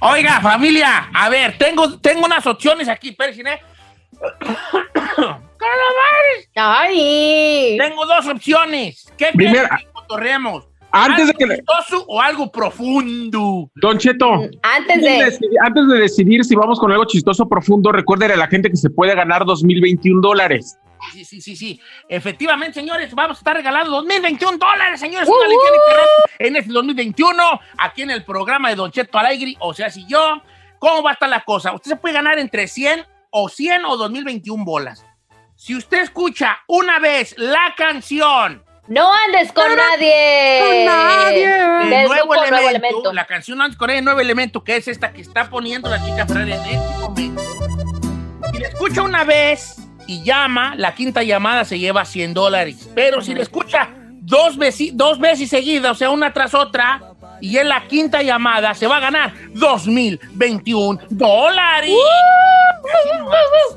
Oiga, familia, a ver, tengo, tengo unas opciones aquí, Persine. ¡Ay! Tengo dos opciones. ¿Qué Primera- quieres que? Antes de ¿Algo que le- chistoso o algo profundo? Don Cheto, Antes de. decidir- antes de decidir si vamos con algo chistoso profundo, recuérdele a la gente que se puede ganar 2021 dólares. Sí, sí, sí, sí. Efectivamente, señores, vamos a estar regalando 2021 dólares, señores. De internet en este 2021, aquí en el programa de Don Cheto Alegre, o sea, si yo. ¿Cómo va a estar la cosa? Usted se puede ganar entre 100 o 100 o 2021 bolas. Si usted escucha una vez la canción No andes con nadie. El Del nuevo, grupo elemento, Nuevo Elemento. la canción antes con el nuevo elemento, que es esta que está poniendo la chica Ferrari en este momento. Si la escucha una vez y llama, la quinta llamada se lleva 100 dólares. Pero si la escucha dos veces, dos veces seguidas, o sea, una tras otra, y en la quinta llamada se va a ganar 2021 dólares.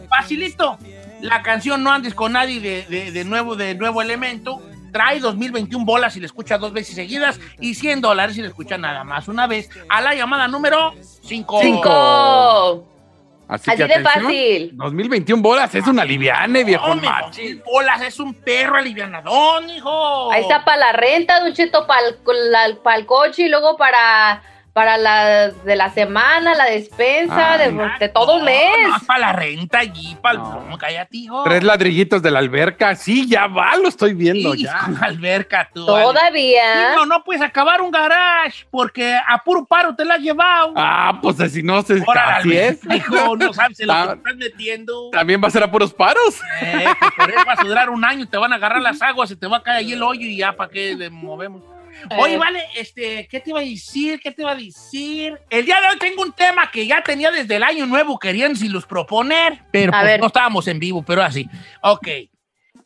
Facilito. La canción No andes con nadie de, de- nuevo, de nuevo elemento. Trae 2021 bolas si le escucha dos veces seguidas y 100 dólares si le escucha nada más una vez. A la llamada número 5. Cinco. Así, Así que de atención. fácil. 2021 bolas, es una liviane, viejo macho. bolas es un perro alivianadón, hijo. Ahí está para la renta, Don Cheto, para el, coche y luego para, para la de la semana, la despensa, Ay, de, de todo un mes. No, para la renta allí, para el No. plomo, cállate, hijo. Tres ladrillitos de la alberca. Sí, ya va, lo estoy viendo Y ya. con alberca tú. Todavía. No, no puedes acabar un garage porque a puro paro te la has llevado. Ah, pues si no se Ahora, así es. Hijo, no sabes en lo que Ah. estás metiendo. También va a ser a puros paros. Eh, pues por eso vas a durar un año, te van a agarrar las aguas, se te va a caer ahí el hoyo y ya, ¿para qué le movemos? Oye, Eh. vale, este, ¿qué te iba a decir? ¿Qué te iba a decir? El día de hoy tengo un tema que ya tenía desde el año nuevo queriendo si los proponer, pero pues no estábamos en vivo, pero así. Ok.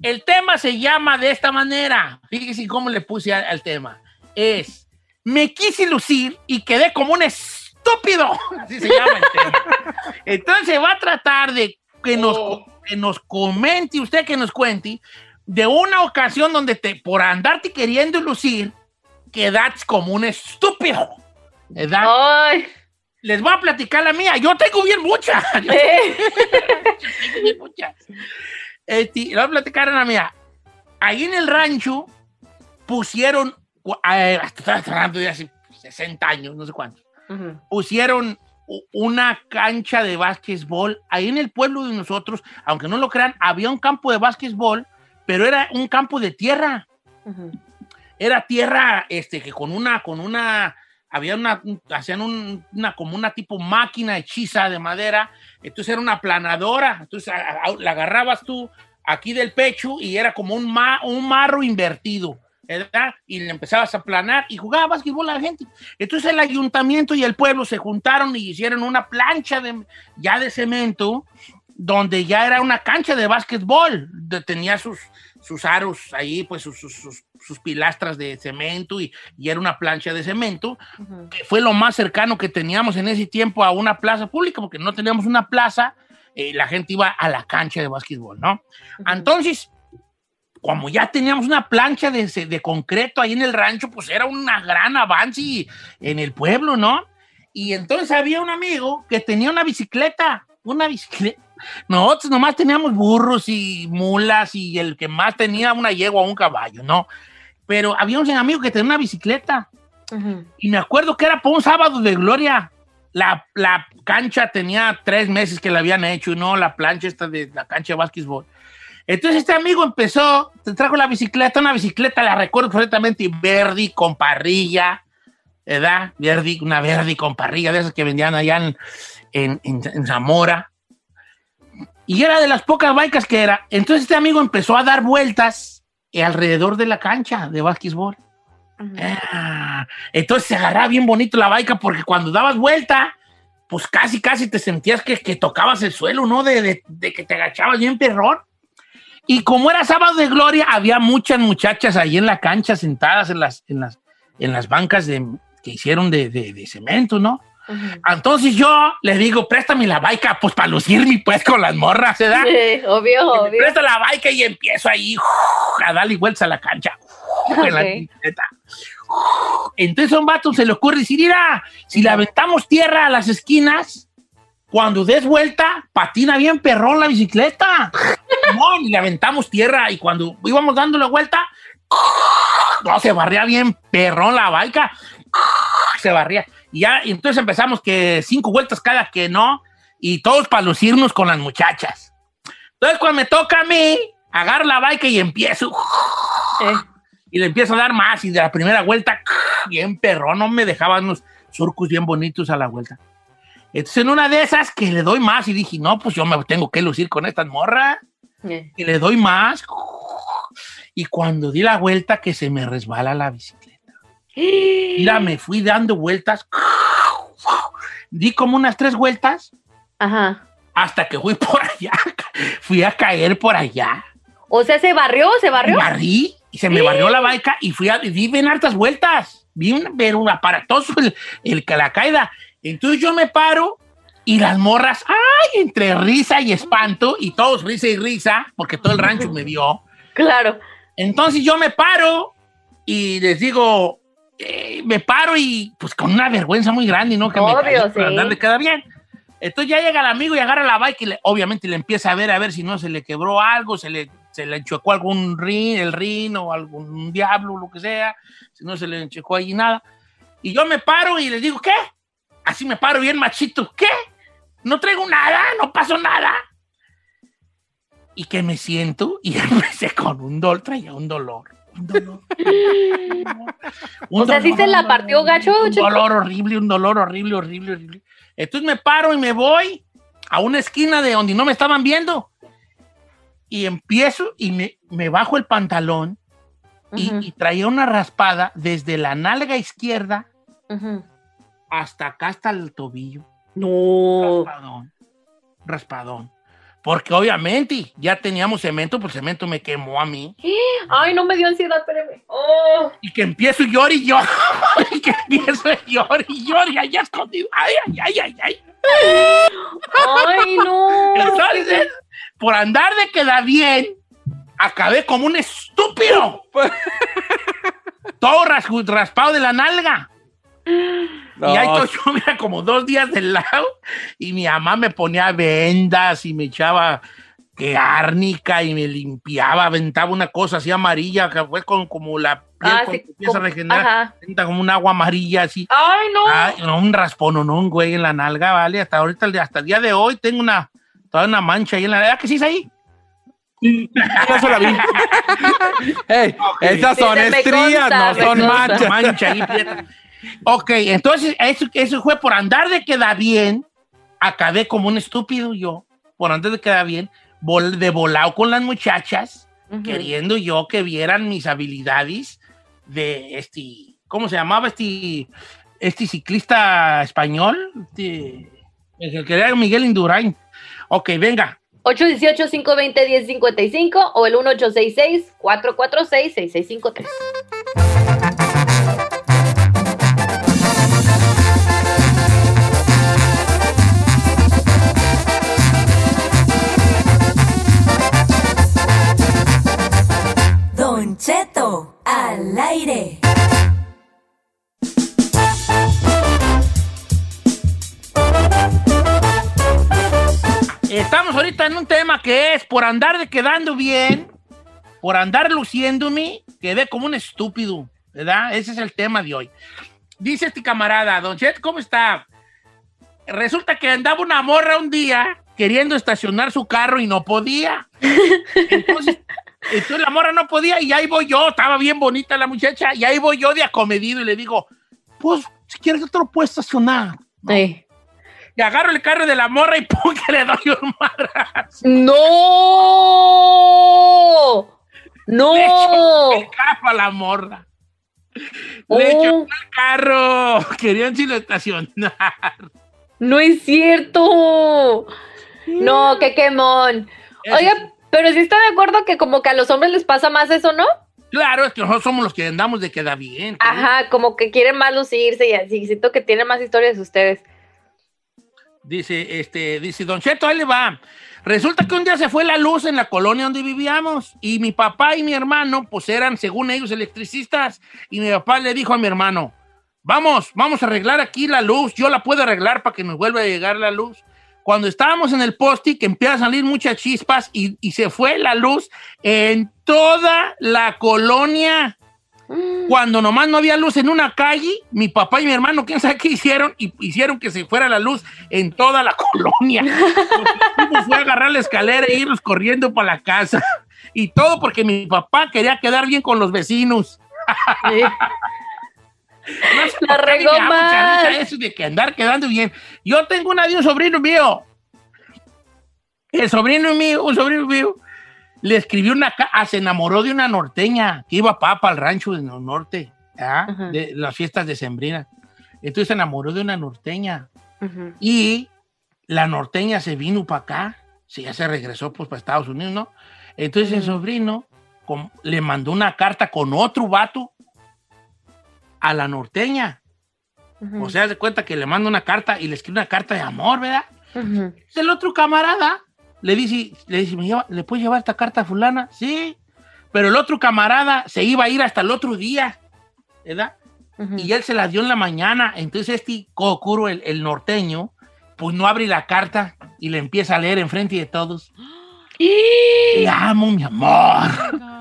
El tema se llama de esta manera. Fíjense cómo le puse al, al tema. Es, me quise lucir y quedé como un estúpido. Así se llama el tema. Entonces va a tratar de que nos, Oh. que nos comente, usted que nos cuente, de una ocasión donde te, por andarte queriendo lucir, quedas como un estúpido. Ay, Les voy a platicar la mía. Yo tengo bien muchas. Yo eh, tengo bien muchas. Este, les voy a platicar la mía. Ahí en el rancho pusieron, eh, hablando de hace 60 años, no sé cuántos Ujú. pusieron u- una cancha de básquetbol. Ahí en el pueblo de nosotros, aunque no lo crean, había un campo de básquetbol, pero era un campo de tierra. Ujú. Era tierra, este, que con una, con una, había una, un- hacían un- una, como una tipo máquina hechiza de madera. Entonces era una planadora. Entonces a- la agarrabas tú aquí del pecho y era como un, ma- un marro invertido. ¿verdad? Y le empezabas a planar y jugaba básquetbol a la gente. Entonces el ayuntamiento y el pueblo se juntaron y hicieron una plancha de, ya de cemento donde ya era una cancha de básquetbol. De- tenía sus, sus aros ahí, pues sus, sus- sus- sus pilastras de cemento y, y era una plancha de cemento, que fue lo más cercano que teníamos en ese tiempo a una plaza pública, porque no teníamos una plaza, eh, la gente iba a la cancha de básquetbol, ¿no? Entonces, como ya teníamos una plancha de, de concreto ahí en el rancho, pues era una gran avance en el pueblo, ¿no? Y entonces había un amigo que tenía una bicicleta, una bicicleta. Nosotros nomás teníamos burros y mulas y el que más tenía una yegua o un caballo, ¿no? Pero había un amigo que tenía una bicicleta. Y me acuerdo que era por un sábado de gloria. La, la cancha tenía tres meses que la habían hecho y no la plancha esta de la cancha de básquetbol. Entonces este amigo empezó, te trajo la bicicleta, una bicicleta, la recuerdo perfectamente, verde con parrilla, ¿verdad? Verde, una verde con parrilla, de esas que vendían allá en, en, en- en Zamora. Y era de las pocas bikes que era. Entonces este amigo empezó a dar vueltas alrededor de la cancha de básquetbol. Ah, entonces se agarraba bien bonito la baica porque cuando dabas vuelta, pues casi, casi te sentías que, que tocabas el suelo, ¿no? De, de- de que te agachabas bien perrón. Y como era sábado de gloria, había muchas muchachas ahí en la cancha sentadas en las, en las, en las bancas de, que hicieron de- de cemento, ¿no? Entonces yo le digo, préstame la baica, pues para lucirme pues con las morras, ¿verdad? Sí, obvio, obvio. presta la baica y empiezo ahí a darle vueltas a la cancha. En la bicicleta. Entonces a un vato se le ocurre decir, mira, si le aventamos tierra a las esquinas, cuando des vuelta, patina bien perrón la bicicleta. No, y le aventamos tierra y cuando íbamos dando la vuelta, no, se barría bien perrón la baica. Se barría. Y ya, y entonces empezamos que cinco vueltas cada que no, y todos para lucirnos con las muchachas. Entonces, cuando me toca a mí, agarro la bike y empiezo. Eh, Y le empiezo a dar más. Y de la primera vuelta, bien perrón, no me dejaban unos surcos bien bonitos a la vuelta. Entonces, en una de esas que le doy más y dije, no, pues yo me tengo que lucir con estas morras. eh. Y le doy más. Y cuando di la vuelta, que se me resbala la bicicleta. Mira, me fui dando vueltas. Di como unas tres vueltas Ajá. hasta que fui por allá. Fui a caer por allá. O sea, se barrió, se barrió. Barrí y se me barrió la baica y fui a, di bien hartas vueltas. Vi un, pero un aparatoso el, el que la caída. Entonces yo me paro y las morras, ay, entre risa y espanto y todos risa y risa, porque todo el rancho me vio. Claro. Entonces yo me paro y les digo, eh, me paro y pues con una vergüenza muy grande, ¿no? Que me Obvio, por sí. andar le queda bien. Entonces ya llega el amigo y agarra la bike y le- obviamente le empieza a ver a ver si no se le quebró algo, se le, se le enchuecó algún rin, el rin o algún diablo, lo que sea, si no se le enchuecó allí nada. Y yo me paro y les digo, ¿qué? Así me paro bien machito, ¿qué? No traigo nada, no pasó nada. Y que me siento y empecé con un dolor, traía un dolor. Un dolor. Un O sea, ¿sí dolor, se la partió gacho, Un dolor horrible, un dolor horrible, horrible, horrible. Entonces me paro y me voy a una esquina de donde no me estaban viendo. Y empiezo y me, me bajo el pantalón y, traía una raspada desde la nalga izquierda hasta acá, hasta el tobillo. No. Raspadón. Raspadón. Porque obviamente ya teníamos cemento, pues cemento me quemó a mí. Ay, no me dio ansiedad, espérame. Oh. Y que empiezo y llorar y llorar. y que empiezo y llorar y llorar y allá escondido. Ay, ay, ay, ay, ay. Ay, no. Entonces, por andar de queda bien, acabé como un estúpido. Todo ras- raspado de la nalga. No, Y ahí estoy yo, mira, como dos días del lado, y mi mamá me ponía vendas y me echaba que árnica y me limpiaba, aventaba una cosa así amarilla, que fue con, como la piel Ah, cuando sí, empieza como- a regenerar, como un agua amarilla así. Ay, no. Ay, no, un raspón, no, un güey en la nalga, vale. Hasta ahorita, hasta el día de hoy, tengo una, toda una mancha ahí en la nalga. que sí es ahí? Yo se la vi. Ey, esas Sí, son me estrías, consta, no son manchas. mancha ahí. Ok, entonces eso, eso fue por andar de queda bien. Acabé como un estúpido yo, por andar de queda bien, vol- de volado con las muchachas, Ujú. queriendo yo que vieran mis habilidades de este, ¿cómo se llamaba este, este ciclista español? Este, el que era Miguel Indurain. Ok, venga. 818-520-1055 o el 1866-446-6653. Ahorita en un tema que es por andar de quedando bien, por andar luciéndome, quedé como un estúpido, ¿verdad? Ese es el tema de hoy. Dice este camarada, Don Chet, ¿cómo está? Resulta que andaba una morra un día queriendo estacionar su carro y no podía. Entonces, entonces la morra no podía y ahí voy yo, estaba bien bonita la muchacha, y ahí voy yo de acomedido y le digo, pues si quieres yo te lo puedo estacionar. Sí. Y agarro el carro de la morra y pum, que le doy un marrazo. ¡No! ¡No! Le echo el carro a la morra. Le echo Oh. el carro. Querían si lo estacionar. ¡No es cierto! No, qué quemón. Oiga, pero sí está de acuerdo que como que a los hombres les pasa más eso, ¿no? Claro, es que nosotros somos los que andamos de queda bien. Ajá, como que quieren más lucirse y así. Siento que tienen más historias ustedes. Dice, este, dice, Don Cheto, ahí le va. Resulta que un día se fue la luz en la colonia donde vivíamos y mi papá y mi hermano, pues eran, según ellos, electricistas. Y mi papá le dijo a mi hermano, vamos, vamos a arreglar aquí la luz. Yo la puedo arreglar para que nos vuelva a llegar la luz. Cuando estábamos en el poste, que empieza a salir muchas chispas y, y se fue la luz en toda la colonia. Cuando nomás no había luz en una calle, mi papá y mi hermano, quién sabe qué hicieron, y hicieron que se fuera la luz en toda la colonia. Fue agarrar la escalera e irnos corriendo para la casa. Y todo porque mi papá quería quedar bien con los vecinos. Sí. No La regó más. Eso de que andar quedando bien. Yo tengo una de un sobrino mío. El sobrino mío, un sobrino mío, le escribió una ca- ah, se enamoró de una norteña que iba para el rancho del norte, ¿ah? De las fiestas de Sembrina. Entonces se enamoró de una norteña y la norteña se vino para acá, sí, ya se regresó pues para Estados Unidos, ¿no? Entonces el sobrino le mandó una carta con otro vato a la norteña. O sea, se cuenta que le manda una carta y le escribe una carta de amor, ¿verdad? El otro camarada le dice, le dice, ¿Me lleva- ¿le puedes llevar esta carta a fulana? Sí. Pero el otro camarada se iba a ir hasta el otro día, ¿verdad? Ujú. Y él se la dio en la mañana. Entonces este Kokuro, el, el norteño, pues no abre la carta y le empieza a leer enfrente de todos. Te amo, mi amor. Oh.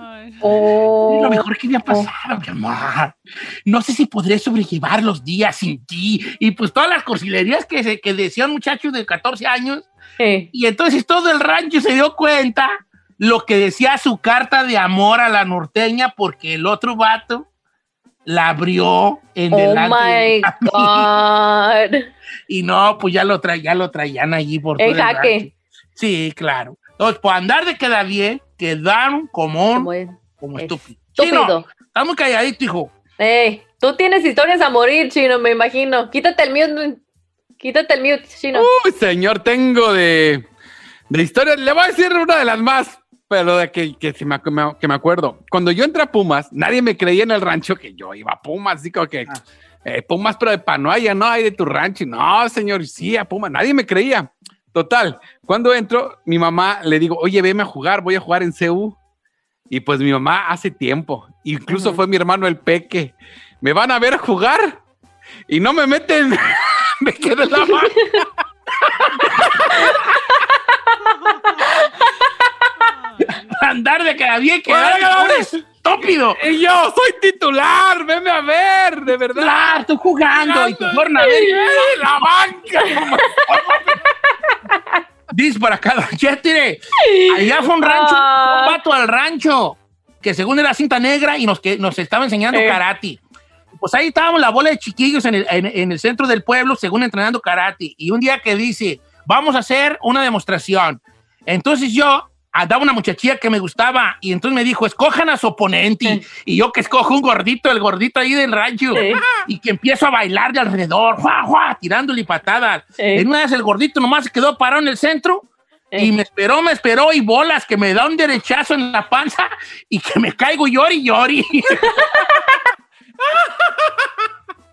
Mejor que me ha pasado, mi amor. No sé si podré sobrellevar los días sin ti. Y pues todas las cursilerías que, se, que decían muchachos de 14 años. Sí. Y entonces todo el rancho se dio cuenta lo que decía su carta de amor a la norteña porque el otro vato la abrió en Oh delante my. God. Y no, pues ya lo, tra- ya lo traían allí por todo El jaque. Sí, claro. Entonces, por andar de queda bien, quedaron como, un- Como es- como es estúpido. Estúpido. Chino, está muy calladito, hijo. Ey, tú tienes historias a morir, Chino, me imagino. Quítate el mute. Quítate el mute, Chino. Uy, señor, tengo de, de historia. Le voy a decir una de las más, pero de que, que, sí me, que me acuerdo. Cuando yo entré a Pumas, nadie me creía en el rancho que yo iba a Pumas, así como que eh, Pumas, pero de Panoaya, no hay de tu rancho. No, señor, sí, a Pumas, nadie me creía. Total, cuando entro, mi mamá le digo, oye, veme a jugar, voy a jugar en CU. Y pues mi mamá hace tiempo, incluso fue mi hermano el Peque. Me van a ver jugar y no me meten, me quedé la banca. Andar de queda bien, oiga. estúpido. Y yo soy titular, venme a ver, de verdad. Claro, estoy jugando y te fueron a ver. ¡Ay, la banca! Dice por acá, Don Chetire, allá fue un rancho, Ah. un vato al rancho, que según era cinta negra y nos, que, nos estaba enseñando Eh. karate. Pues ahí estábamos la bola de chiquillos en el, en- en el centro del pueblo, según entrenando karate. Y un día que dice, vamos a hacer una demostración. Entonces yo andaba una muchachilla que me gustaba y entonces me dijo, escojan a su oponente. Y yo que escojo un gordito, el gordito ahí del rancho. Sí. Y que empiezo a bailar de alrededor, ¡juá, juá! tirándole patadas. Sí. En una vez el gordito nomás se quedó parado en el centro y me esperó, me esperó y bolas que me da un derechazo en la panza y que me caigo llori llori.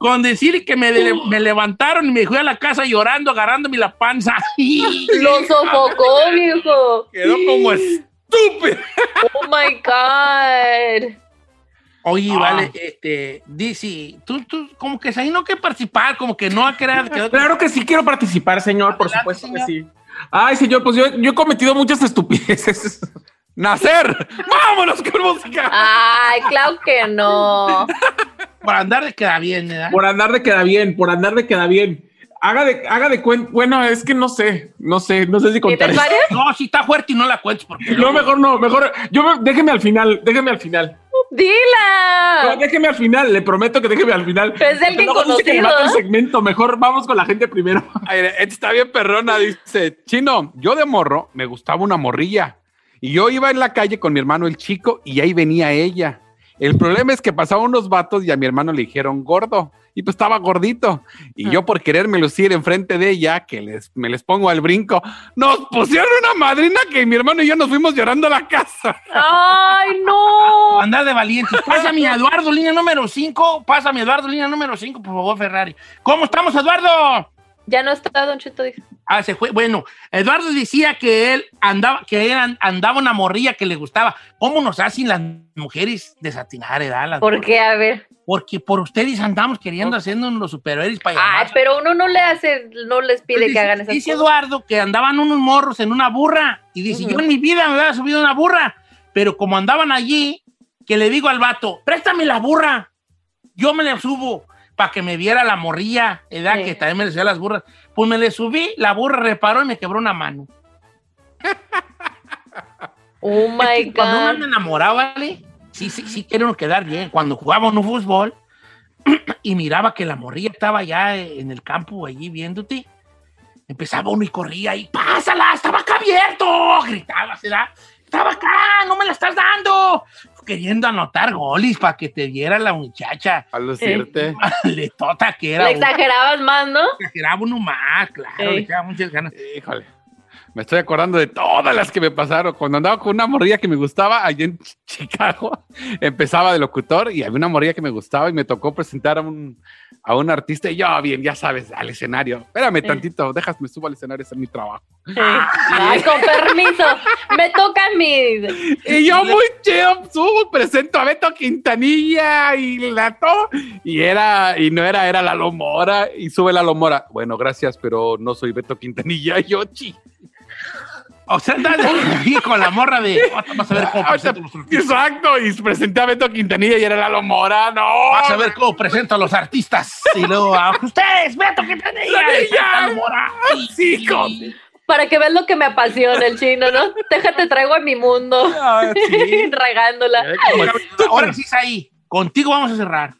Con decir que me, levantaron y me fui a la casa llorando, agarrándome la panza. Lo sofocó, viejo. Quedó como estúpido. Oh my God. Oye, Ah. vale, este, dice, tú, tú, como que ahí no que participar, como que no a querer. Claro que sí quiero participar, señor, por supuesto que señor. sí. Ay, señor, pues yo, yo he cometido muchas estupideces. ¡Nacer! ¡Vámonos con música! Ay, claro que no. Por andar de queda bien, ¿verdad? Por andar de queda bien, por andar de queda bien. Haga de, haga de cuenta. Bueno, es que no sé, no sé, no sé si contar. ¿Tienes varias? No, si está fuerte y no la cuentes porque... No, mejor no, mejor. Yo me- déjeme al final, déjeme al final. No, ¡Dila! déjeme al final, le prometo que déjeme al final. Pero es de alguien Luego conocido, el ¿eh? segmento. Mejor vamos con la gente primero. Ay, está bien perrona, dice. Chino, yo de morro me gustaba una morrilla. Y yo iba en la calle con mi hermano el chico y ahí venía ella. El problema es que pasaban unos vatos y a mi hermano le dijeron gordo. Y pues estaba gordito. Y yo por quererme lucir enfrente de ella, que les, me les pongo al brinco, nos pusieron una madrina que mi hermano y yo nos fuimos llorando a la casa. ¡Ay, no! Andar de valientes. Pásame a Eduardo, línea número 5. Pásame a Eduardo, línea número 5, por favor, Ferrari. ¿Cómo estamos, Eduardo? Ya no está, Don Cheto. dice. Ah, se fue. Bueno, Eduardo decía que él andaba, que él an- andaba una morrilla que le gustaba. ¿Cómo nos hacen las mujeres desatinar, edad? Las- ¿Por qué? A ver. Porque por ustedes andamos queriendo haciendo los superhéroes para llamar. pero uno no le hace, no les pide Dice- que hagan esas Dice cosas. Eduardo que andaban unos morros en una burra. Y dice, yo en mi vida me había subido una burra. Pero como andaban allí, que le digo al vato, préstame la burra. Yo me la subo para que me viera la morrilla, edad Sí. que también me decía las burras. Pues me le subí, la burra reparó y me quebró una mano. Oh Es my que Cuando uno God. enamorado, ¿vale? Sí, sí, sí quieren quedar bien. Cuando jugábamos un fútbol y miraba que la morrilla estaba ya en el campo allí viéndote, empezaba uno y corría y ¡pásala! ¡Estaba acá abierto! Gritaba, ¿verdad? ¡Estaba acá! ¡No me la estás dando! Queriendo anotar goles para que te viera la muchacha. A lucirte. Letota que era. Le uno. exagerabas más, ¿no? Exageraba uno más, claro. Sí. Le echaba muchas ganas. Híjole. Me estoy acordando de todas las que me pasaron. Cuando andaba con una morrilla que me gustaba allá en Ch- Chicago, empezaba de locutor y había una morrilla que me gustaba y me tocó presentar a un, a un artista y yo, bien, ya sabes, al escenario. Espérame tantito, déjame subo al escenario, ese es mi trabajo. Ay, con permiso. Me toca a mí. Y yo muy chido, subo, presento a Beto Quintanilla y la to y era, y no era, era la Lomora y sube la Lomora. Bueno, gracias, pero no soy Beto Quintanilla, yo chi. O sea, ahí con la morra de. Vamos a ver cómo presento los artistas. Exacto, y presenté a Beto Quintanilla y era la Lomora, no. Vas a ver cómo presento a los artistas. Y luego, a ustedes, Beto, que tenía. Tenilla. Sí, con- Para que veas lo que me apasiona el chino, ¿no? Déjate, traigo a mi mundo. Ah, sí. Regándola. Ahora sí es ahí. Contigo vamos a cerrar.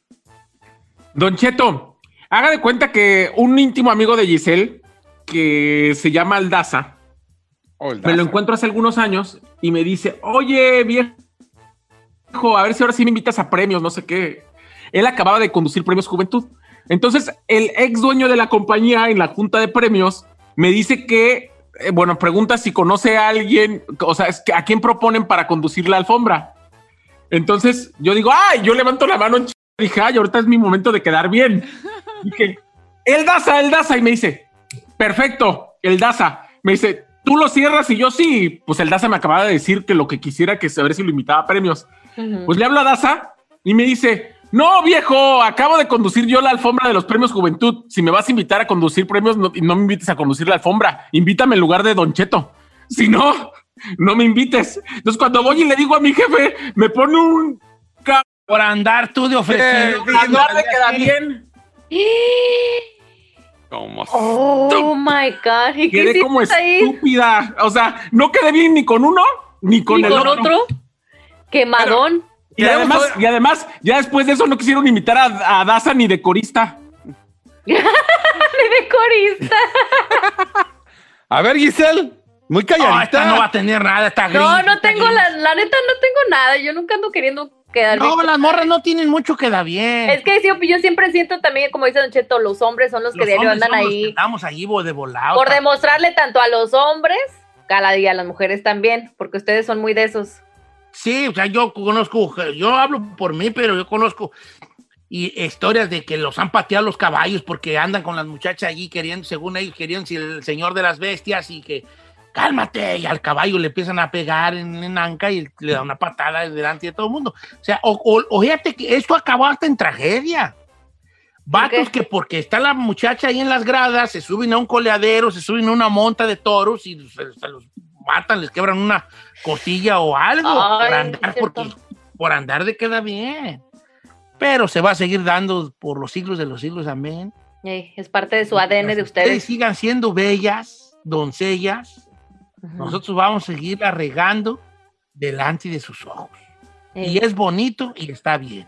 Don Cheto, haga de cuenta que un íntimo amigo de Giselle, que se llama Aldaza, me lo encuentro hace algunos años y me dice, oye, viejo, a ver si ahora sí me invitas a premios, no sé qué. Él acababa de conducir Premios Juventud. Entonces, el ex dueño de la compañía en la junta de premios me dice que, eh, bueno, pregunta si conoce a alguien, o sea, es que a quién proponen para conducir la alfombra. Entonces, yo digo, ay, yo levanto la mano en ch- dije, ay, ahorita es mi momento de quedar bien. Dije, el Daza, el Daza, y me dice, perfecto, el Daza. Me dice, tú lo cierras y yo sí. Pues el Daza me acababa de decir que lo que quisiera que saber si lo invitaba a premios. Pues le hablo a Daza y me dice, no, viejo, acabo de conducir yo la alfombra de los premios Juventud. Si me vas a invitar a conducir premios, no, no me invites a conducir la alfombra. Invítame en lugar de Don Cheto. Si no, no me invites. Entonces cuando voy y le digo a mi jefe, me pone un... Por andar tú de ofrecido. Por andar de queda bien. Como Oh my God. ¿Y Quedé como ahí? estúpida. O sea, no quedé bien ni con uno, ni con ¿Y el con otro. otro? Quemadón. Y además, y además, ya después de eso no quisieron invitar a, a Daza ni de corista. de corista. A ver, Giselle, muy No, calladita. esta no va a tener nada, esta No, gris, no esta tengo la, la neta, no tengo nada. Yo nunca ando queriendo quedar No, bien. las morras no tienen mucho que da bien. Es que sí, yo siempre siento también, como dice Don Cheto, los hombres son los que Los diario andan ahí. Estamos ahí de volado. Por demostrarle tanto a los hombres, cada día a las mujeres también, porque ustedes son muy de esos. Sí, o sea, yo conozco, yo hablo por mí, pero yo conozco y historias de que los han pateado los caballos porque andan con las muchachas allí queriendo, según ellos querían, si el señor de las bestias y que cálmate, y al caballo le empiezan a pegar en, en anca y le da una patada delante de todo el mundo. O sea, o, o- o fíjate que esto acabó hasta en tragedia. Vatos que porque está la muchacha ahí en las gradas, se suben a un coleadero, se suben a una monta de toros y se, se los matan, les quebran una costilla o algo Ay, por andar, porque, por andar de queda bien. Pero se va a seguir dando por los siglos de los siglos, amén. Es parte de su ADN de ustedes. sigan siendo bellas, doncellas, nosotros vamos a seguir regando delante de sus ojos. Y es bonito y está bien.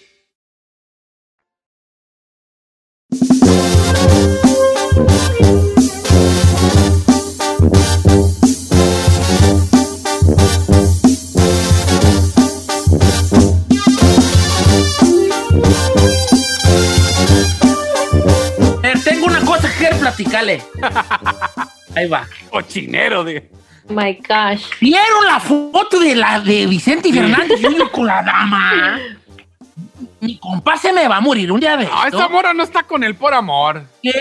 Platicarle. Ahí va. Cochinero de. Oh my gosh. ¿Vieron la foto de la de Vicente Fernández Jr. con la dama? Mi compa se me va a morir un día de No, esto. esta mora no está con él por amor. ¿Qué?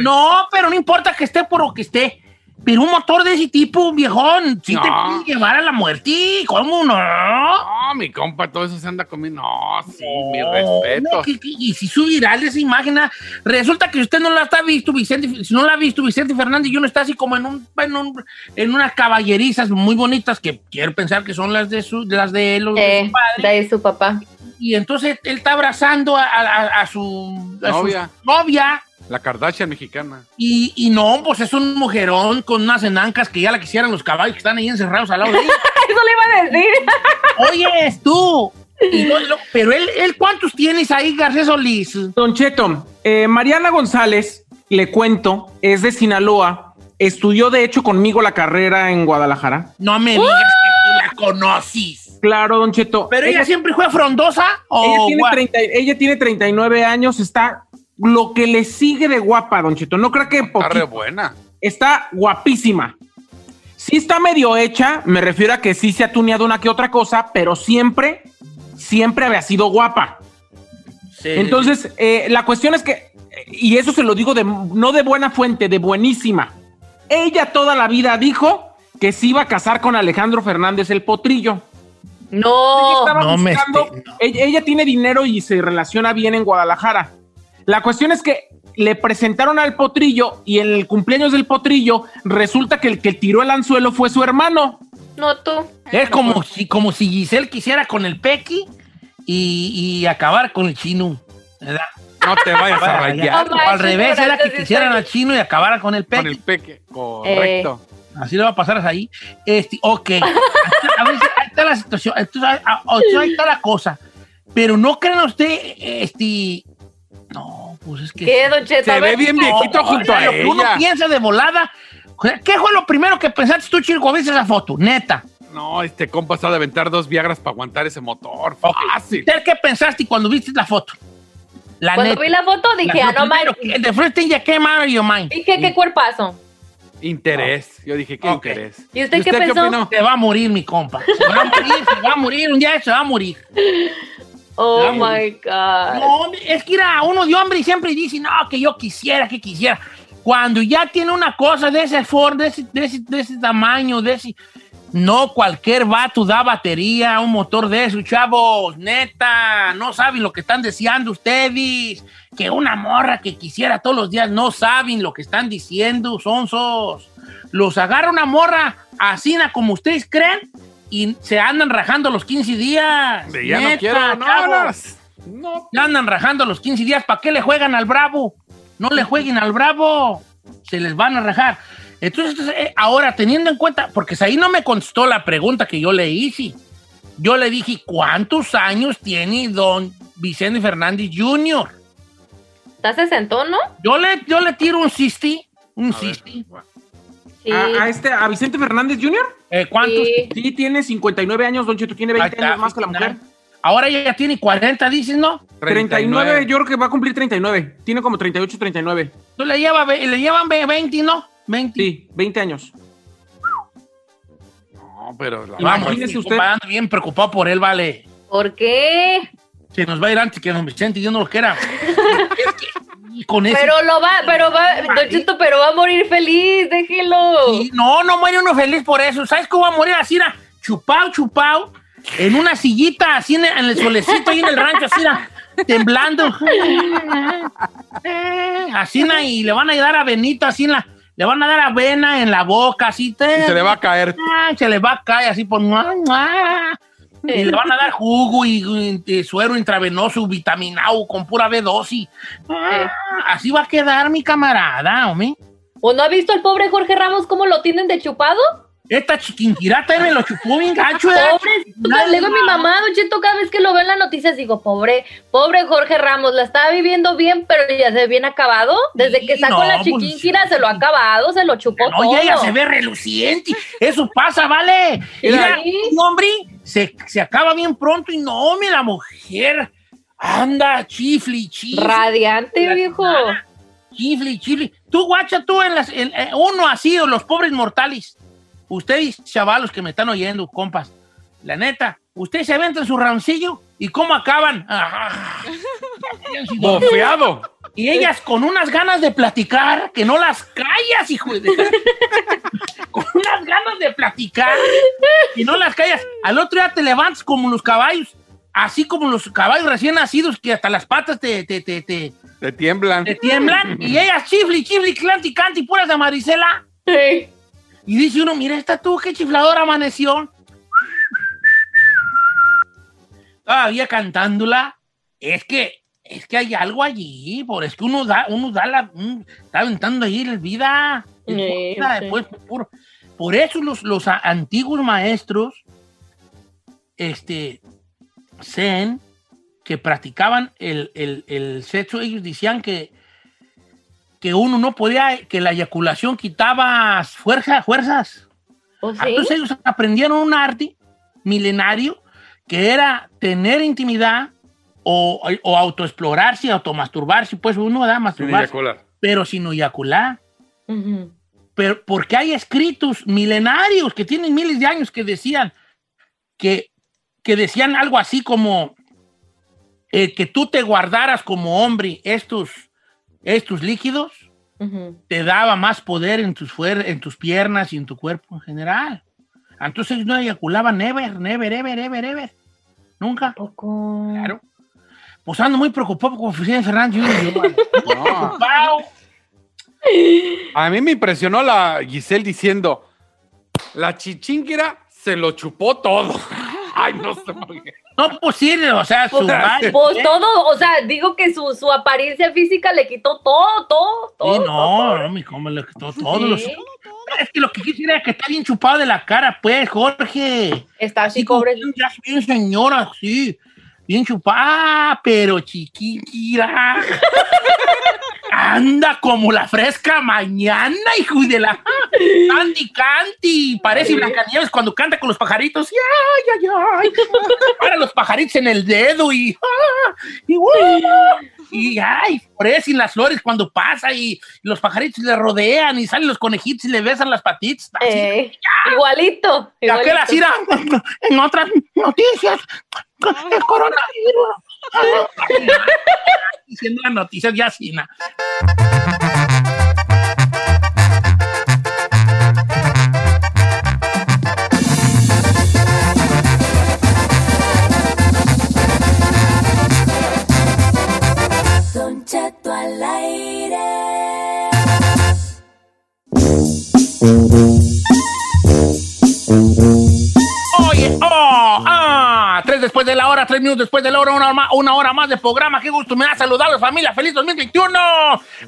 No, pero no importa que esté por lo que esté. Pero un motor de ese tipo, viejón, sí No. te puede llevar a la muerte. ¿Cómo no? No, mi compa, todo eso se anda comiendo. No, sí, mi No, respeto. que- que- y si su viral esa imagen, ah, resulta que usted no la está visto, Vicente, si no la ha visto, Vicente Fernández, y uno está así como en un, en un- en unas caballerizas muy bonitas que quiero pensar que son las de su, de las de él, o de Eh, su padre. de su papá. Y entonces él está abrazando a, a- a su, a su Novia. La Kardashian mexicana. Y, y no, pues es un mujerón con unas enancas que ya la quisieran los caballos que están ahí encerrados al lado de ella. Eso le iba a decir. Oye, tú. Lo- lo- pero él, él, ¿cuántos tienes ahí, García Solís? Don Cheto, eh, Mariana González, le cuento, es de Sinaloa. Estudió, de hecho, conmigo la carrera en Guadalajara. No me digas que tú la conoces. Claro, Don Cheto. ¿Pero ella, siempre fue frondosa? ¿O ella tiene, gua- 30 ella tiene 39 años, está lo que le sigue de guapa, Don Cheto. No creo que Está re buena. Está guapísima. Sí está medio hecha, me refiero a que sí se ha tuneado una que otra cosa, pero siempre, siempre había sido guapa. Sí. Entonces, eh, la cuestión es que, y eso se lo digo de, no de buena fuente, de buenísima. Ella toda la vida dijo que se iba a casar con Alejandro Fernández el Potrillo. Ella No. estaba no me buscando- ella, ella tiene dinero y se relaciona bien en Guadalajara. La cuestión es que le presentaron al potrillo y en el cumpleaños del potrillo resulta que el que tiró el anzuelo fue su hermano. No tú. Es como si, como si Giselle quisiera con el Pequi y, y acabar con el chino. ¿verdad? No te vayas a Ya, rayar No al revés, era que quisieran al chino y acabaran con el con Pequi. el peque. Correcto. Así le va a pasar ahí. Este, ok. a ver, ahí está la situación. Entonces, ah, sea, ahí está la cosa. Pero no crean usted, este. Pues es que. ¿Qué, Don Cheto? Se ve bien No, viejito junto a lo que uno ella. piensa de volada. ¿Qué fue lo primero que pensaste tú, Chico, cuando viste esa foto? Neta. No, este compa está de aventar dos Viagras para aguantar ese motor. Fácil. ¿Usted ¿Qué pensaste cuando viste la foto? La Cuando neta. vi la foto dije, La- ah, no que- The first thing that came out of your mind. Dije, qué cuerpazo. Interés. Yo dije, ¿qué interés? ¿Y usted qué pensó? opinó? Se va a morir, mi compa. Se va a morir, se va a morir. Un día se va a morir. Oh my God. No, es que era uno de hombre y siempre dice, no, que yo quisiera, que quisiera. Cuando ya tiene una cosa de ese for, de ese, de ese, de ese tamaño, de ese... No cualquier vato da batería, un motor de eso, chavos, neta, no saben lo que están deseando ustedes, que una morra que quisiera todos los días, no saben lo que están diciendo, sonsos. Los agarra una morra así como ustedes creen y se andan rajando los 15 días. De ya no Neta, quiero. No, chavos. no. No. Ya andan rajando los 15 días. ¿Para qué le juegan al Bravo? No le jueguen al Bravo. Se les van a rajar. Entonces, eh, ahora, teniendo en cuenta, porque ahí no me contestó la pregunta que yo le hice. Yo le dije, ¿cuántos años tiene don Vicente Fernández Jr.? ¿Estás sesentón, no? Yo le, yo le tiro un sisti. Un sisti. Sí. A, a este, a Vicente Fernández Jr. Eh, ¿Cuántos? Sí. Sí, tiene 59 años, Don Cheto, tiene 20 Ahí está, años más que la mujer. Ahora ella ya tiene 40, dices, ¿no? 39, yo creo que va a cumplir 39. Tiene como 38, 39. Tú le, lleva, le llevan ve- 20, ¿no? 20. Sí, 20 años. No, pero la Vamos, Imagínese mi usted. bien preocupado por él, vale. ¿Por qué? Se nos va a ir antes que don Vicente, yo no lo quiera. Es que, y con ese- Pero lo va, pero va, Don Cheto, pero va a morir feliz, déjelo. Sí, no, no muere uno feliz por eso. ¿Sabes cómo va a morir así? era Chupao, chupao, en una sillita, así en el, en el solecito, ahí en el rancho, así era, temblando. Así, na, y le van a dar a Benito, así en la, le van a dar avena en la boca, así. Y se le va a caer. Ah, se le va a caer así por... Y le van a dar jugo y, y suero intravenoso vitaminado con pura B12. Ah, así va a quedar mi camarada, hombre. ¿O no ha visto al pobre Jorge Ramos cómo lo tienen de chupado? Esta chiquinquirata me lo chupó bien gacho, ¿eh? Pobre, le digo a mi mamá, Don Cheto, cada vez que lo veo en las noticias, digo, pobre, pobre Jorge Ramos, la estaba viviendo bien, pero ya se ve bien acabado. Desde que sacó no, la pues, chiquinquira, se lo ha acabado, se lo chupó No, todo. y ella se ve reluciente. Eso pasa, ¿vale? Mira, un hombre se, se acaba bien pronto y no, mira, la mujer anda chifli, chifli. Radiante, La viejo. Chifli, chifli. Tú, guacha, tú, en las, en- en- uno así, o los pobres mortales. Ustedes, chavalos que me están oyendo, compas. La neta, ustedes se aventan su rancillo y cómo acaban. Bofeado. y ellas con unas ganas de platicar que no las callas, hijo de... con unas ganas de platicar y no las callas. Al otro día te levantas como los caballos, así como los caballos recién nacidos que hasta las patas te, te, te, te, Te tiemblan. te tiemblan y ellas chifli, chifli, clanti, canti, puras de Marisela. Sí. Y dice uno, mira esta tú, qué chifladora amaneció. Todavía cantándola. Es que, es que hay algo allí, por es que uno da, uno da la, está aventando ahí la vida. Sí, sí. después, puro. Por eso los, los a- antiguos maestros, este, zen, que practicaban el, el- el sexo, ellos decían que, que uno no podía, que la eyaculación quitaba fuerza, fuerzas. ¿O sí? Entonces ellos aprendieron un arte milenario que era tener intimidad o, o autoexplorarse, automasturbarse, pues uno da Sin masturbarse, eyacular. pero sin eyacular. Ujú. Pero porque hay escritos milenarios que tienen miles de años que decían que, que decían algo así como eh, que tú te guardaras como hombre estos, estos líquidos te daba más poder en tus, fuer- en tus piernas y en tu cuerpo en general. Entonces no eyaculaban never, never, ever, ever, ever. Nunca. Poco. Claro. Pues ando muy preocupado con Vicente Fernández. Muy preocupado. A mí me impresionó la Giselle diciendo, la chichinquera se lo chupó todo. Ay, no sé por qué. No, pues sí, o sea, su Pues, madre- pues todo, o sea, digo que su, su apariencia física le quitó todo, todo, todo. Sí, todo. no, no, mi cómo le quitó todo. Sí. los- Es que lo que quisiera es que está bien chupado de la cara, pues, Jorge. Está así, bien, ya bien señora, sí. Bien chupada, pero chiquitira. Anda como la fresca mañana, hijo de la... Candy, Candy. Parece Blancanieves cuando canta con los pajaritos. Ay, ay, ay. Para los pajaritos en el dedo y... ah, y, uh, y ay, florecen las flores cuando pasa y los pajaritos le rodean y salen los conejitos y le besan las patitas. Así, Eh, igualito. y aquel igualito. así en otras noticias, el coronavirus. Diciendo las noticias ya así, hora, tres minutos después de la hora, una hora más, una hora más de programa. Qué gusto me da saludarlos, familia. ¡Feliz 2021!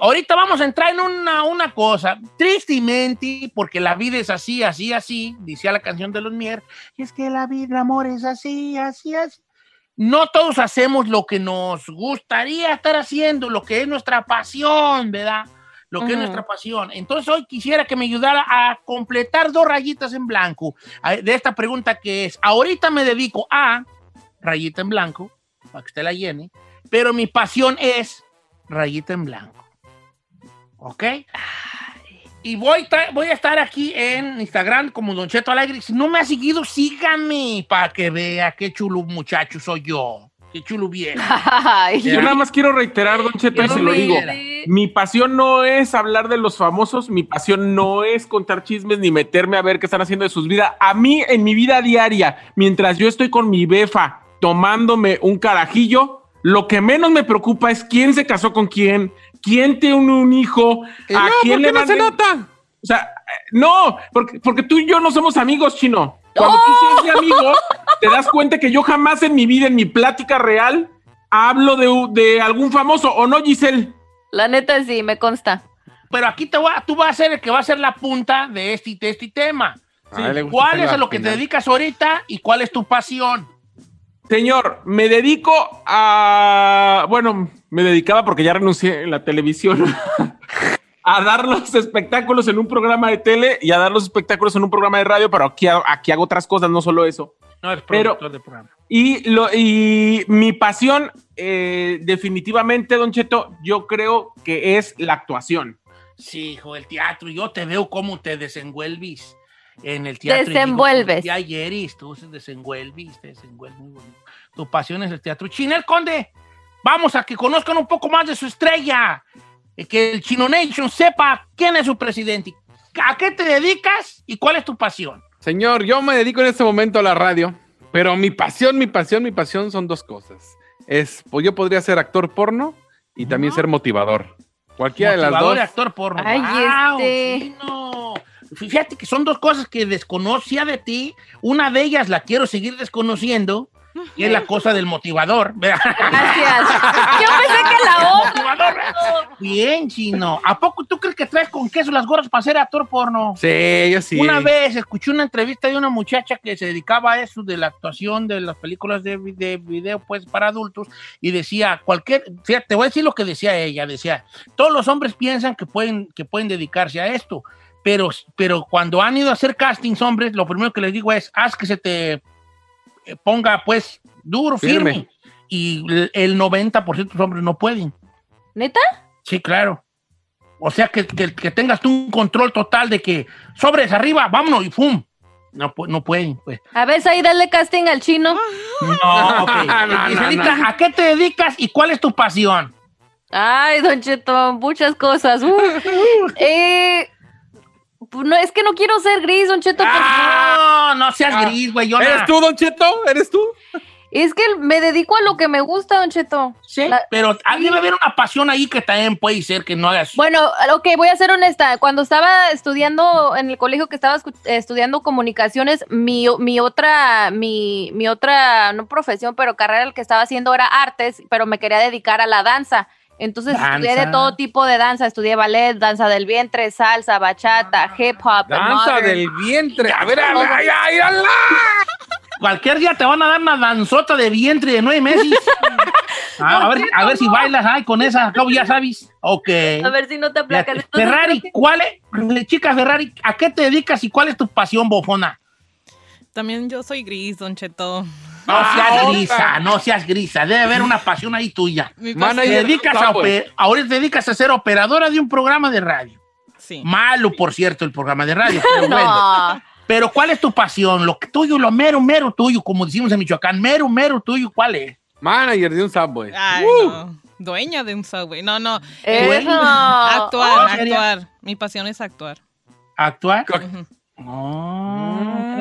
Ahorita vamos a entrar en una, una cosa. Tristemente, porque la vida es así, así, así, decía la canción de los Mier. Y es que la vida, el amor es así, así, así. No todos hacemos lo que nos gustaría estar haciendo, lo que es nuestra pasión, ¿verdad? Lo que es Ujú. nuestra pasión. Entonces hoy quisiera que me ayudara a completar dos rayitas en blanco a- de esta pregunta que es, ahorita me dedico a rayita en blanco, para que usted la llene, pero mi pasión es rayita en blanco. ¿Ok? Y voy, voy a estar aquí en Instagram como Don Cheto Alegre. Si no me ha seguido, sígame para que vea qué chulo muchacho soy yo. Qué chulo. Ay, Yo nada más quiero reiterar, Don Cheto, y se lo digo. Mi pasión no es hablar de los famosos, mi pasión no es contar chismes ni meterme a ver qué están haciendo de sus vidas. A mí, en mi vida diaria, mientras yo estoy con mi befa tomándome un carajillo, lo que menos me preocupa es quién se casó con quién, quién tiene un hijo, Eh, a no, quién ¿por le qué no van se a- nota? O sea, eh, no, porque, porque tú y yo no somos amigos, chino. Cuando tú seas mi amigo, te das cuenta que yo jamás en mi vida, en mi plática real, hablo de, de algún famoso, ¿o no, Giselle? La neta sí, me consta. Pero aquí te voy a- tú vas a ser el que va a ser la punta de este, de este tema. Le ¿Cuál es a lo que te dedicas ahorita y cuál es tu pasión? Señor, me dedico a. Bueno, me dedicaba porque ya renuncié en la televisión. a dar los espectáculos en un programa de tele y a dar los espectáculos en un programa de radio, pero aquí, aquí hago otras cosas, no solo eso. No eres Pero- productor de programa. Y, lo, y mi pasión, eh, definitivamente, Don Cheto, yo creo que es la actuación. Sí, hijo, el teatro. Yo te veo cómo te desenvuelves en el teatro. y digo, Desenvuelves. Ya ayeris, tú se desenvuelves, te desenvuelves muy bonito. Tu pasión es el teatro. Chinel Conde, vamos a que conozcan un poco más de su estrella. Eh, Que el Chino Nation sepa quién es su presidente. ¿A qué te dedicas y cuál es tu pasión? Señor, yo me dedico en este momento a la radio, pero mi pasión, mi pasión, mi pasión son dos cosas. Es, pues yo podría ser actor porno y también ser motivador. Cualquiera de las Motivador dos. y actor porno. Ay, ¡Guau, este. chino! Fíjate que son dos cosas que desconocía de ti. Una de ellas la quiero seguir desconociendo, que es la cosa del motivador. Gracias. Yo pensé que la otra. Motivador. Bien, chino. ¿A poco tú crees que traes con queso las gorras para ser actor porno? Sí, yo sí. Una vez escuché una entrevista de una muchacha que se dedicaba a eso de la actuación de las películas de, vi- de video pues para adultos y decía cualquier, fíjate, te voy a decir lo que decía ella, decía, todos los hombres piensan que pueden, que pueden dedicarse a esto, pero, pero cuando han ido a hacer castings hombres, lo primero que les digo es, haz que se te ponga pues duro, firme. Firme. Y el- el 90% de los hombres no pueden. ¿Neta? Sí, claro. O sea, que, que- que tengas tú un control total de que sobres arriba, vámonos y ¡pum! No, no pueden, pues. A ver, ahí dale casting al chino. No, ok. No, ¿a qué te dedicas y cuál es tu pasión? Ay, Don Cheto, muchas cosas. Uh. Eh, no, es que no quiero ser gris, Don Cheto. pues, Ah, no seas gris, güey. yo ¿Eres tú, Don Cheto? ¿Eres tú? Es que me dedico a lo que me gusta, Don Cheto. Sí, La- pero ah, debe haber una pasión ahí que también puede ser que no hagas. Bueno, ok, voy a ser honesta. Cuando estaba estudiando en el colegio que estaba estudiando comunicaciones, mi, mi otra, mi, mi otra, no profesión, pero carrera que estaba haciendo era artes, pero me quería dedicar a la danza. Entonces estudié de todo tipo de danza, estudié ballet, danza del vientre, salsa, bachata, hip hop, Danza del vientre. A ver, a ver, ay, ay, ay, ay. Cualquier día te van a dar una danzota de vientre de nueve meses. Ah, a, ver, a ver si bailas ay, con esa. Acabo ya sabes. Ok. A ver si no te Entonces, Ferrari, ¿cuál es? Chica Ferrari, ¿a qué te dedicas y cuál es tu pasión bofona? También yo soy gris, Don Cheto. No Ah, seas grisa, no seas grisa. Debe haber una pasión ahí tuya. Te dedicas a ahora te dedicas a ser operadora de un programa de radio. Sí. Malo, por cierto, el programa de radio. Pero, bueno. No. pero ¿cuál es tu pasión? Lo que tuyo, lo mero, mero tuyo, como decimos en Michoacán, mero, mero tuyo, ¿cuál es? Manager de un Subway. Ay, Uh. no. Dueña de un subway. No, no. Eso. Actuar, ¿En serio? actuar. Mi pasión es actuar. ¿Actuar? Ujú.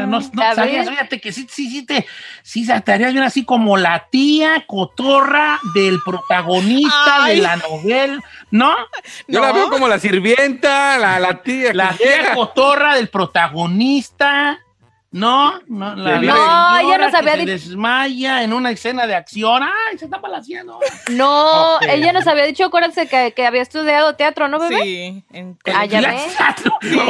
No, no, no A sabías, fíjate que sí, sí, sí, te, sí, harías bien así como la tía cotorra del protagonista Ay. de la novela, ¿no? Yo la veo como la sirvienta, la, la tía. La tía llega. cotorra del protagonista, ¿no? No, la, Que la No, ella nos que había se dicho- desmaya en una escena de acción. ¡Ay, se está palaciando! No, Ok. ella nos había dicho, acuérdense, que, que había estudiado teatro, ¿no, bebé? Sí. en- Ah, ya ves. No,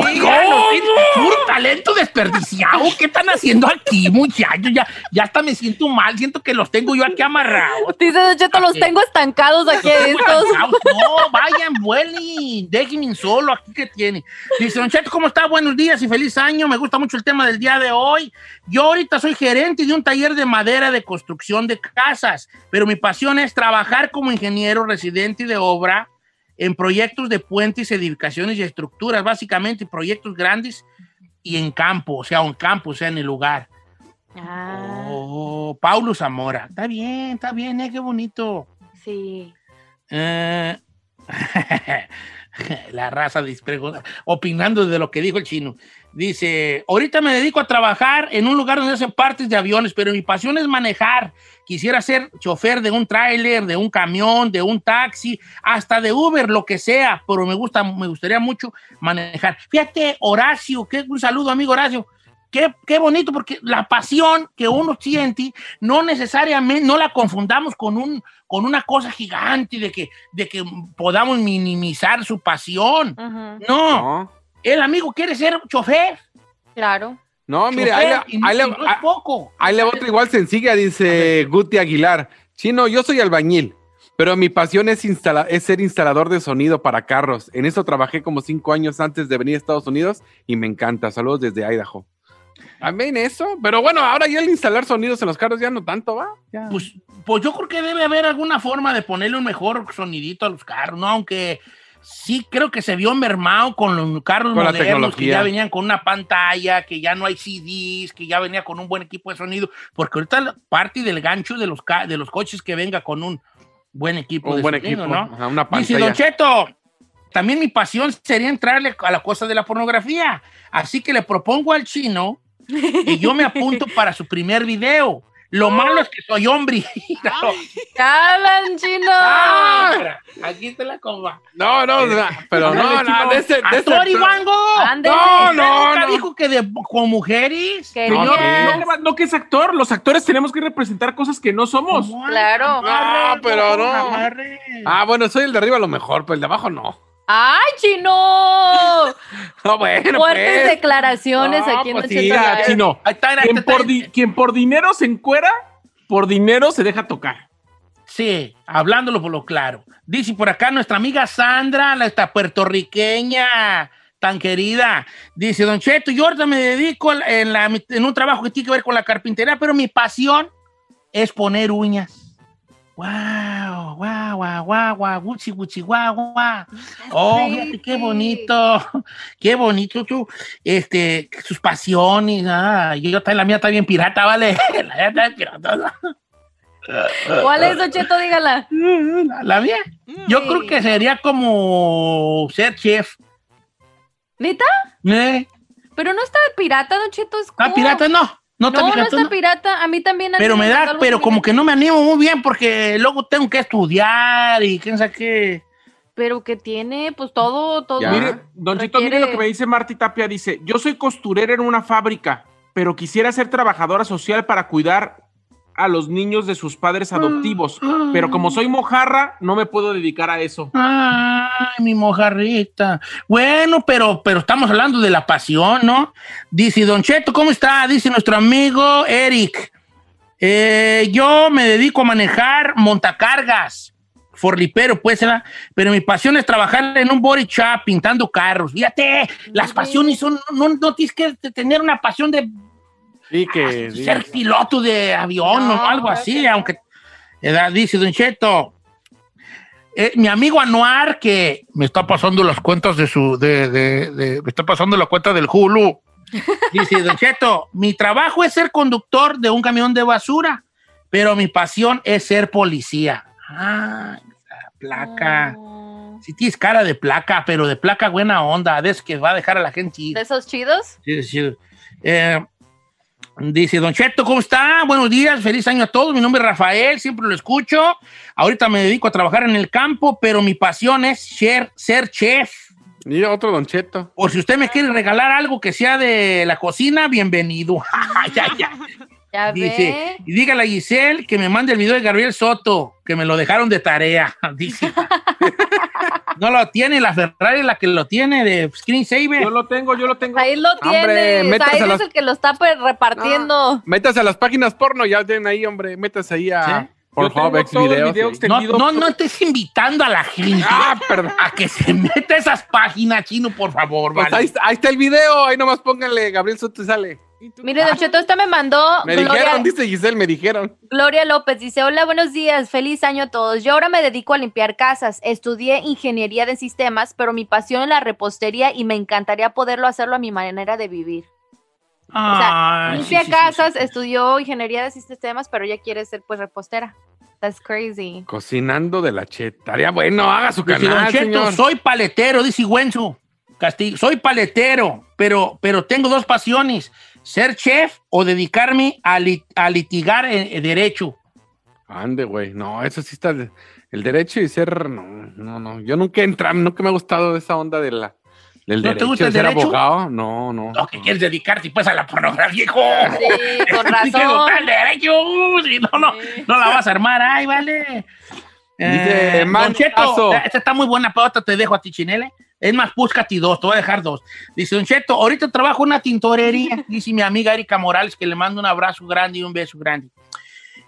puro talento desperdiciado. ¿Qué están haciendo aquí, muchachos? Ya, ya hasta me siento mal. Siento que los tengo yo aquí amarrados. Dice Don Cheto, los tengo estancados aquí estos. No, vayan, vuelen, déjenme solo aquí que tiene. Dice, Don Cheto, ¿cómo está? Buenos días y feliz año. Me gusta mucho el tema del día de hoy. Yo ahorita soy gerente de un taller de madera de construcción de casas, pero mi pasión es trabajar como ingeniero residente de obra en proyectos de puentes, edificaciones y estructuras, básicamente proyectos grandes y en campo, o sea, en campo, o sea, en el lugar. Ah, Oh, Paulo Zamora. Está bien, está bien, eh, qué bonito. sí. Eh, la raza desprego- opinando de lo que dijo el chino. Dice, ahorita me dedico a trabajar en un lugar donde hacen partes de aviones, pero mi pasión es manejar. Quisiera ser chofer de un tráiler, de un camión, de un taxi, hasta de Uber, lo que sea, pero me gusta, me gustaría mucho manejar. Fíjate, Horacio, que un saludo, amigo Horacio. Qué, qué bonito, porque la pasión que uno siente no necesariamente, no la confundamos con, un, con una cosa gigante de que, de que podamos minimizar su pasión. No, No, el amigo quiere ser chofer. Claro. no mire, ahí, chofer, le- y no, ahí le- y no es poco. ahí le va otra igual sencilla, dice Guti Aguilar. Chino, yo soy albañil, pero mi pasión es, instala- es ser instalador de sonido para carros. En eso trabajé como cinco años antes de venir a Estados Unidos y me encanta. Saludos desde Idaho. También eso, pero bueno, ahora ya el instalar sonidos en los carros ya no tanto, ¿va? Ya. Pues, pues yo creo que debe haber alguna forma de ponerle un mejor sonidito a los carros, ¿no? Aunque sí creo que se vio mermado con los carros Con modernos que ya venían con una pantalla, que ya no hay CDs, que ya venía con un buen equipo de sonido, porque ahorita parte del gancho de los, de los coches que venga con un buen equipo Un de buen sonido, equipo, ¿no? ajá, una Dice pantalla. Don Cheto, también mi pasión sería entrarle a la cosa de la pornografía. Así que le propongo al chino que yo me apunto para su primer video. Lo malo es que soy hombre. ¡Hablan, chino! Ah, Aquí está la comba. No, no, no, pero no, no, de ese, de ese-. No, ¿Usted no, nunca no. dijo que de, con mujeres? Que no, que- no que es actor, los actores tenemos que representar cosas que no somos. Claro. Ah, pero no. Amarre. Ah, bueno, soy el de arriba a lo mejor, pero el de abajo no. ¡Ay, chino! No, bueno, Fuertes pues. declaraciones No, aquí en pues sí, chino, Ahí está, ahí quien está, por, di- quien por dinero se encuera, por dinero se deja tocar. Sí, hablándolo por lo claro. Dice por acá nuestra amiga Sandra, la esta puertorriqueña tan querida. Dice, Don Cheto, yo ahorita me dedico en, la- en un trabajo que tiene que ver con la carpintería, pero mi pasión es poner uñas. Wow, wow, wow, wow, wow, guchi, guchi, guau, guau. Oh, fíjate qué bonito, qué bonito tú, este, sus pasiones, ah, yo la mía está bien pirata, ¿vale? La mía está bien pirata. ¿Cuál es, Don Cheto? Dígala. La, la mía. Yo Sí. creo que sería como ser chef. ¿Neta? ¿Eh? Pero no está pirata, Don Cheto. Es Ah, pirata no. No, No, está no está pirata. A mí también. Pero me da, pero como que no me animo muy bien porque luego tengo que estudiar y quién sabe qué. Pero que tiene, pues todo, todo. Mire, Don Chito, mire lo que me dice Marty Tapia. Dice, yo soy costurera en una fábrica, pero quisiera ser trabajadora social para cuidar a los niños de sus padres adoptivos. Pero como soy mojarra, no me puedo dedicar a eso. Ay, mi mojarrita. Bueno, pero, pero estamos hablando de la pasión, ¿no? Dice, Don Cheto, ¿cómo está? Dice nuestro amigo Eric. "Eh, yo me dedico a manejar montacargas. Forlipero, pues, ¿verdad? pero mi pasión es trabajar en un body shop pintando carros. Fíjate, las pasiones son, no, no tienes que tener una pasión de Sí, que. ser piloto de avión No, o algo así, aunque edad dice Don Cheto. eh, mi amigo Anuar, que me está pasando las cuentas de su, de, de- de- me está pasando la cuenta del Hulu. Dice Don Cheto, mi trabajo es ser conductor de un camión de basura, pero mi pasión es ser policía. Ah, placa. Si tienes cara de placa, pero de placa buena onda, de eso que va a dejar a la gente ir. ¿De esos chidos? Sí, sí. Eh, dice, Don Cheto, ¿cómo está? Buenos días, feliz año a todos. Mi nombre es Rafael, siempre lo escucho. Ahorita me dedico a trabajar en el campo, pero mi pasión es ser, ser chef. Y otro Don Cheto. Por si usted me quiere regalar algo que sea de la cocina, bienvenido. ya, ya. Ya Dice, ve. y dígale a Giselle que me mande el video de Gabriel Soto, que me lo dejaron de tarea. Dice. No lo tiene, la Ferrari la que lo tiene de Screensaver. Yo lo tengo, yo lo tengo. Ahí lo métase Ahí es el que lo está repartiendo. Métase a las páginas porno, ya tienen ahí, hombre. Métase ahí a ¿Sí? Videos. video. No, no, no estés invitando a la gente Ah, perdón. a que se meta a esas páginas, chino, por favor, Pues vale. ahí, está- ahí está el video, ahí nomás pónganle Gabriel Soto sale. Mire, Don Cheto, esta me mandó Me Gloria, dijeron, dice Giselle, me dijeron. Gloria López. Dice, hola, buenos días, feliz año a todos. Yo ahora me dedico a limpiar casas. Estudié ingeniería de sistemas, pero mi pasión es la repostería y me encantaría poderlo hacerlo a mi manera de vivir. O sea, sí, casas, sí, sí. estudió ingeniería de sistemas, pero ella quiere ser pues repostera. That's crazy. Cocinando de la cheta. Estaría bueno, haga su Dice, Don canal, Cheto, señor. soy paletero, dice Güenzo Castillo. Soy paletero, pero, pero tengo dos pasiones. Ser chef o dedicarme a, lit- a litigar en, en derecho. Ande, güey. No, eso sí está. El derecho y ser. No, no, no. Yo nunca he entrado, nunca me ha gustado esa onda de la, ¿No te gusta de el ser derecho? abogado. No, no. ¿O que quieres dedicarte pues a la pornografía, hijo? Sí, con razón. el derecho. Si no, no, no la vas a armar. Ay, vale. Dice, Eh, Don Cheto, esta está muy buena, pero te dejo a ti, Chinele. Es más, búscate dos, te voy a dejar dos. Dice, Don Cheto, ahorita trabajo en una tintorería. Dice mi amiga Erika Morales, que le mando un abrazo grande y un beso grande.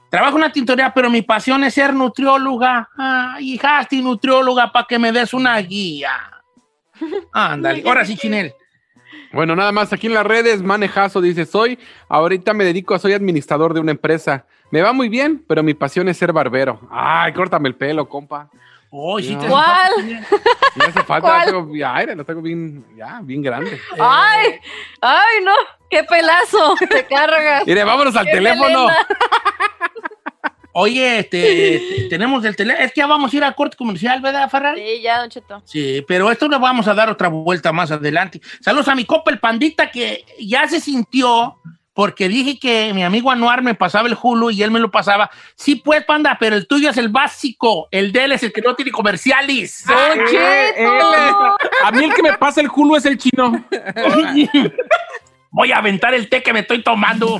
Trabajo en una tintorería, pero mi pasión es ser nutrióloga. Ay, hijasti, nutrióloga, para que me des una guía. Ándale, ahora sí, Chinel. Bueno, nada más aquí en las redes, manejazo dice, soy, ahorita me dedico, soy administrador de una empresa. Me va muy bien, pero mi pasión es ser barbero. Ay, córtame el pelo, compa. Oh, sí te- ¿Cuál? Ya hace falta, ¿Cuál? tengo- lo tengo bien, ya, bien grande. Ay, ay, no, qué pelazo, te cargas. Mire, vámonos al Qué teléfono. Oye, este, te- tenemos el teléfono. Es que ya vamos a ir a corte comercial, ¿verdad, Ferrari? Sí, ya, Don Cheto. Sí, pero esto le vamos a dar otra vuelta más adelante. Saludos a mi copa el pandita que ya se sintió porque dije que mi amigo Anuar me pasaba el Hulu y él me lo pasaba. Sí, pues, panda, pero el tuyo es el básico. El de él es el que no tiene comerciales. Don Cheto. A mí el que me pasa el culo es el chino. Voy a aventar el té que me estoy tomando.